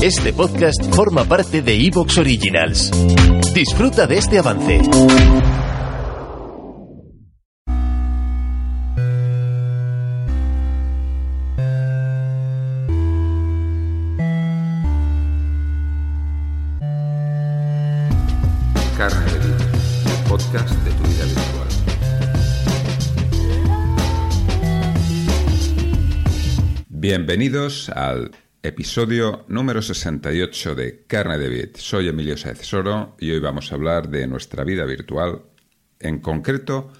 Este podcast forma parte de Evox Originals. Disfruta de este avance. Carne de Vida, el podcast de tu vida virtual. Bienvenidos al episodio número 68 de Carne de Bit. Soy Emilio Saez Soro y hoy vamos a hablar de nuestra vida virtual, en concreto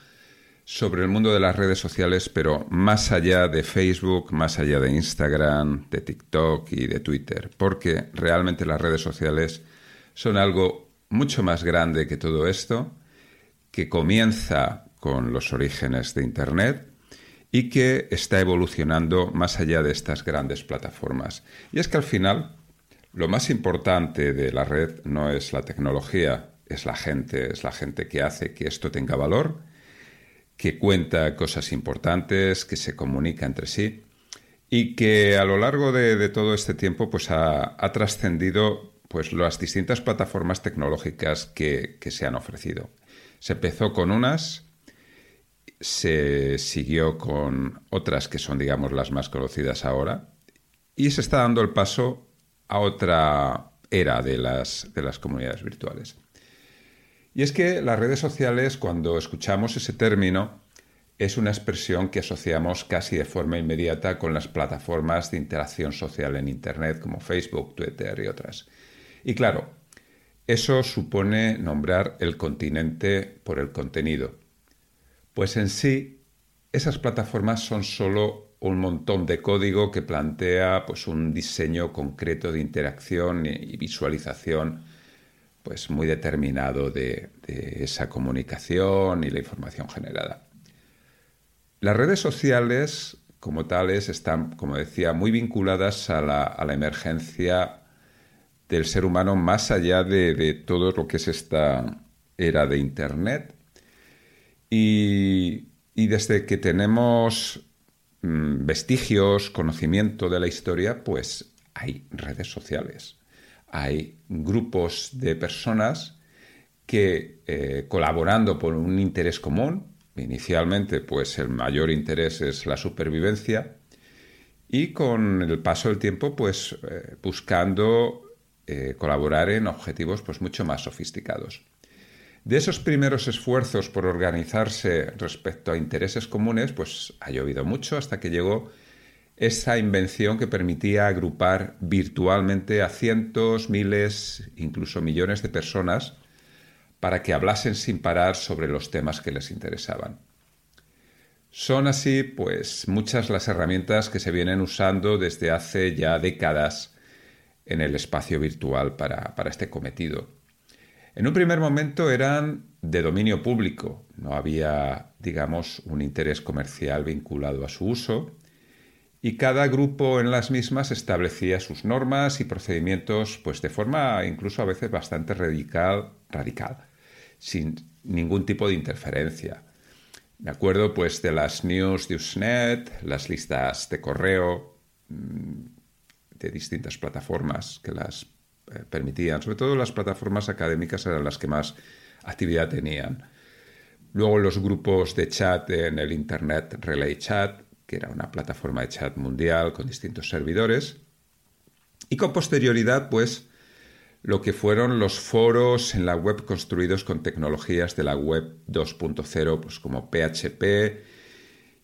sobre el mundo de las redes sociales, pero más allá de Facebook, más allá de Instagram, de TikTok y de Twitter, porque realmente las redes sociales son algo mucho más grande que todo esto, que comienza con los orígenes de Internet y que está evolucionando más allá de estas grandes plataformas. Y es que al final lo más importante de la red no es la tecnología, es la gente, es la gente que hace que esto tenga valor, que cuenta cosas importantes, que se comunica entre sí y que a lo largo de, todo este tiempo pues ha, trascendido pues las distintas plataformas tecnológicas que se han ofrecido. Se empezó con unas se siguió con otras que son, digamos, las más conocidas ahora, y se está dando el paso a otra era de las, de las comunidades virtuales. Y es que las redes sociales, cuando escuchamos ese término, es una expresión que asociamos casi de forma inmediata con las plataformas de interacción social en Internet como Facebook, Twitter y otras. Y claro, eso supone nombrar el continente por el contenido. Pues en sí, esas plataformas son solo un montón de código que plantea pues, un diseño concreto de interacción y visualización pues, muy determinado de, esa comunicación y la información generada. Las redes sociales, como tales, están, como decía, muy vinculadas a la, emergencia del ser humano más allá de, de todo lo que es esta era de Internet y, desde que tenemos mm, vestigios, conocimiento de la historia, pues hay redes sociales. Hay grupos de personas que eh, colaborando por un interés común, inicialmente pues el mayor interés es la supervivencia, y con el paso del tiempo pues eh, buscando eh, colaborar en objetivos pues mucho más sofisticados. De esos primeros esfuerzos por organizarse respecto a intereses comunes, pues ha llovido mucho hasta que llegó esa invención que permitía agrupar virtualmente a cientos, miles, incluso millones de personas para que hablasen sin parar sobre los temas que les interesaban. Son así, pues, muchas las herramientas que se vienen usando desde hace ya décadas en el espacio virtual para, para este cometido. En un primer momento eran de dominio público, no había, digamos, un interés comercial vinculado a su uso, y cada grupo en las mismas establecía sus normas y procedimientos, pues de forma incluso a veces bastante radical, radical sin ningún tipo de interferencia. Me acuerdo pues de las news de Usenet, las listas de correo mm, de distintas plataformas que las permitían. Sobre todo las plataformas académicas eran las que más actividad tenían. Luego los grupos de chat en el Internet Relay Chat, que era una plataforma de chat mundial con distintos servidores. Y con posterioridad, pues, lo que fueron los foros en la web construidos con tecnologías de la web 2.0, pues como PHP,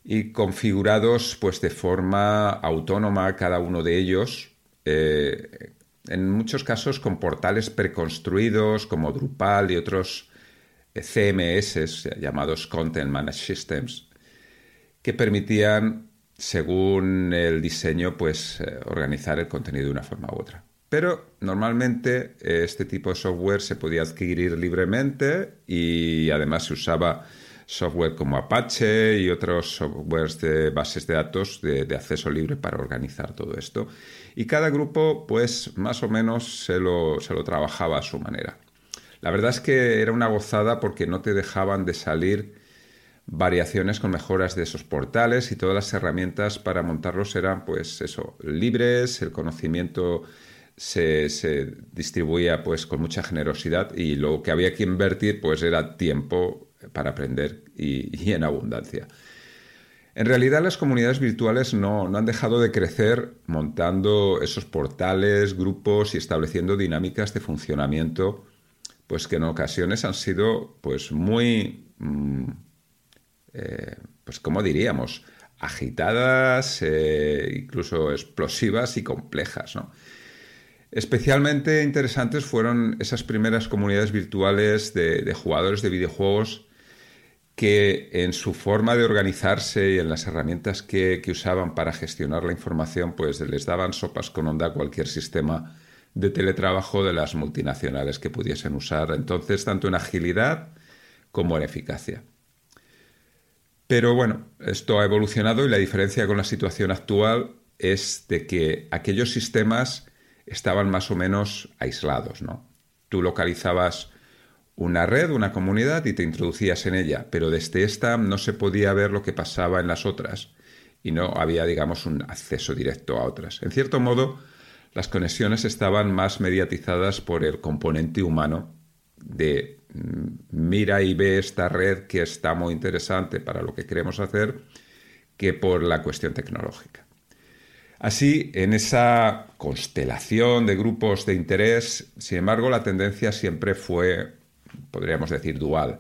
y configurados pues de forma autónoma cada uno de ellos, eh, en muchos casos con portales preconstruidos como Drupal y otros eh, CMS llamados Content Managed Systems, que permitían, según el diseño, pues eh, organizar el contenido de una forma u otra. Pero normalmente eh, este tipo de software se podía adquirir libremente y además se usaba software como Apache y otros softwares de bases de datos de, acceso libre para organizar todo esto. Y cada grupo, pues, más o menos se lo, se lo trabajaba a su manera. La verdad es que era una gozada porque no te dejaban de salir variaciones con mejoras de esos portales y todas las herramientas para montarlos eran, pues, eso, libres, el conocimiento se, distribuía pues con mucha generosidad y lo que había que invertir pues era tiempo para aprender y, en abundancia. En realidad las comunidades virtuales no, no, han dejado de crecer montando esos portales, grupos y estableciendo dinámicas de funcionamiento, pues que en ocasiones han sido pues muy, mm, eh, pues como diríamos, agitadas, eh, incluso explosivas y complejas. Especialmente interesantes fueron esas primeras comunidades virtuales de, jugadores de videojuegos que en su forma de organizarse y en las herramientas que, usaban para gestionar la información, pues les daban sopas con onda a cualquier sistema de teletrabajo de las multinacionales que pudiesen usar entonces, tanto en agilidad como en eficacia. Pero bueno, esto ha evolucionado y la diferencia con la situación actual es de que aquellos sistemas estaban más o menos aislados, ¿no? Tú localizabas una red, una comunidad y te introducías en ella, pero desde esta no se podía ver lo que pasaba en las otras y no había, digamos, un acceso directo a otras. En cierto modo, las conexiones estaban más mediatizadas por el componente humano de mm, mira y ve esta red que está muy interesante para lo que queremos hacer que por la cuestión tecnológica. Así, en esa constelación de grupos de interés, sin embargo, la tendencia siempre fue, podríamos decir, dual.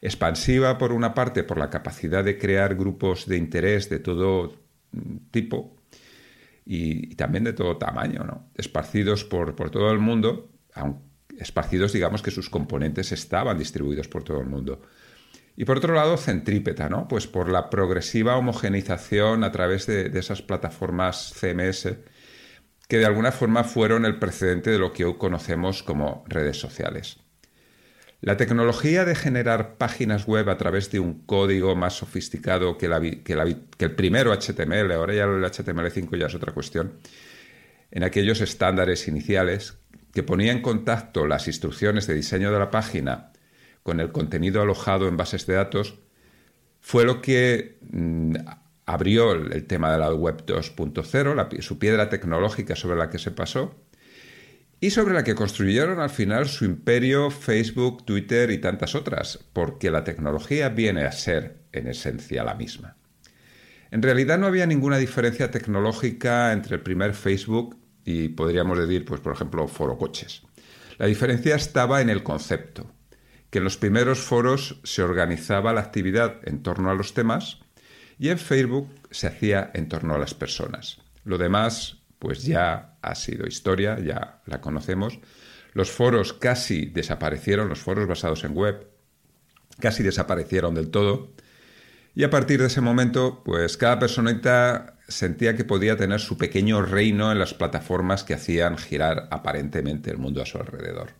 Expansiva, por una parte, por la capacidad de crear grupos de interés de todo tipo y, también de todo tamaño, ¿no? esparcidos por, por todo el mundo, esparcidos, digamos, que sus componentes estaban distribuidos por todo el mundo. Y por otro lado, centrípeta, ¿no? Pues por la progresiva homogeneización a través de, esas plataformas CMS que de alguna forma fueron el precedente de lo que hoy conocemos como redes sociales. La tecnología de generar páginas web a través de un código más sofisticado que, el primero HTML, ahora ya el HTML5 ya es otra cuestión, en aquellos estándares iniciales que ponía en contacto las instrucciones de diseño de la página con el contenido alojado en bases de datos, fue lo que mm, abrió el, tema de la web 2.0, su piedra tecnológica sobre la que se pasó, y sobre la que construyeron al final su imperio Facebook, Twitter y tantas otras, porque la tecnología viene a ser en esencia la misma. En realidad no había ninguna diferencia tecnológica entre el primer Facebook y podríamos decir, pues por ejemplo, foro coches. La diferencia estaba en el concepto que en los primeros foros se organizaba la actividad en torno a los temas y en Facebook se hacía en torno a las personas. Lo demás, pues ya ha sido historia, ya la conocemos. Los foros casi desaparecieron, los foros basados en web casi desaparecieron del todo. Y a partir de ese momento, pues cada personita sentía que podía tener su pequeño reino en las plataformas que hacían girar aparentemente el mundo a su alrededor.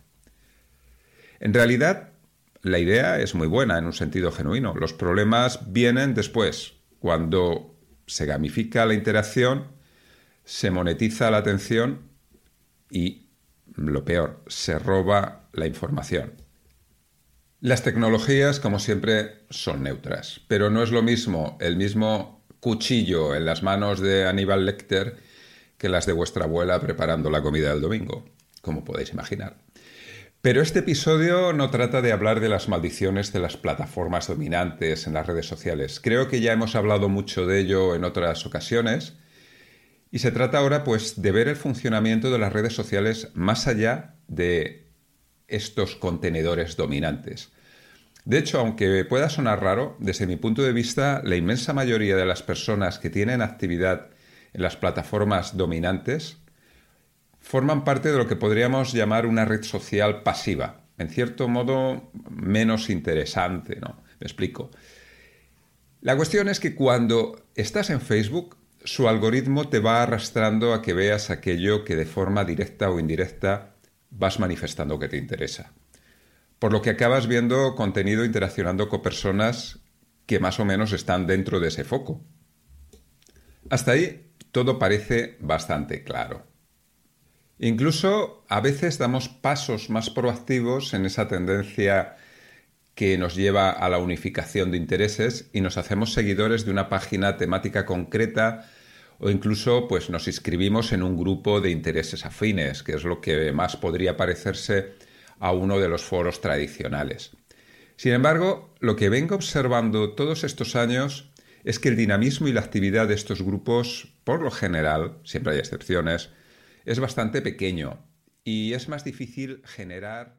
En realidad, la idea es muy buena en un sentido genuino. Los problemas vienen después, cuando se gamifica la interacción, se monetiza la atención y, lo peor, se roba la información. Las tecnologías, como siempre, son neutras, pero no es lo mismo el mismo cuchillo en las manos de Aníbal Lecter que las de vuestra abuela preparando la comida del domingo, como podéis imaginar. Pero este episodio no trata de hablar de las maldiciones de las plataformas dominantes en las redes sociales. Creo que ya hemos hablado mucho de ello en otras ocasiones. Y se trata ahora pues de ver el funcionamiento de las redes sociales más allá de estos contenedores dominantes. De hecho, aunque pueda sonar raro, desde mi punto de vista, la inmensa mayoría de las personas que tienen actividad en las plataformas dominantes forman parte de lo que podríamos llamar una red social pasiva, en cierto modo menos interesante, ¿no? Me explico. La cuestión es que cuando estás en Facebook, su algoritmo te va arrastrando a que veas aquello que de forma directa o indirecta vas manifestando que te interesa. Por lo que acabas viendo contenido interaccionando con personas que más o menos están dentro de ese foco. Hasta ahí todo parece bastante claro. Incluso a veces damos pasos más proactivos en esa tendencia que nos lleva a la unificación de intereses y nos hacemos seguidores de una página temática concreta o incluso pues nos inscribimos en un grupo de intereses afines, que es lo que más podría parecerse a uno de los foros tradicionales. Sin embargo, lo que vengo observando todos estos años es que el dinamismo y la actividad de estos grupos, por lo general, siempre hay excepciones, es bastante pequeño y es más difícil generar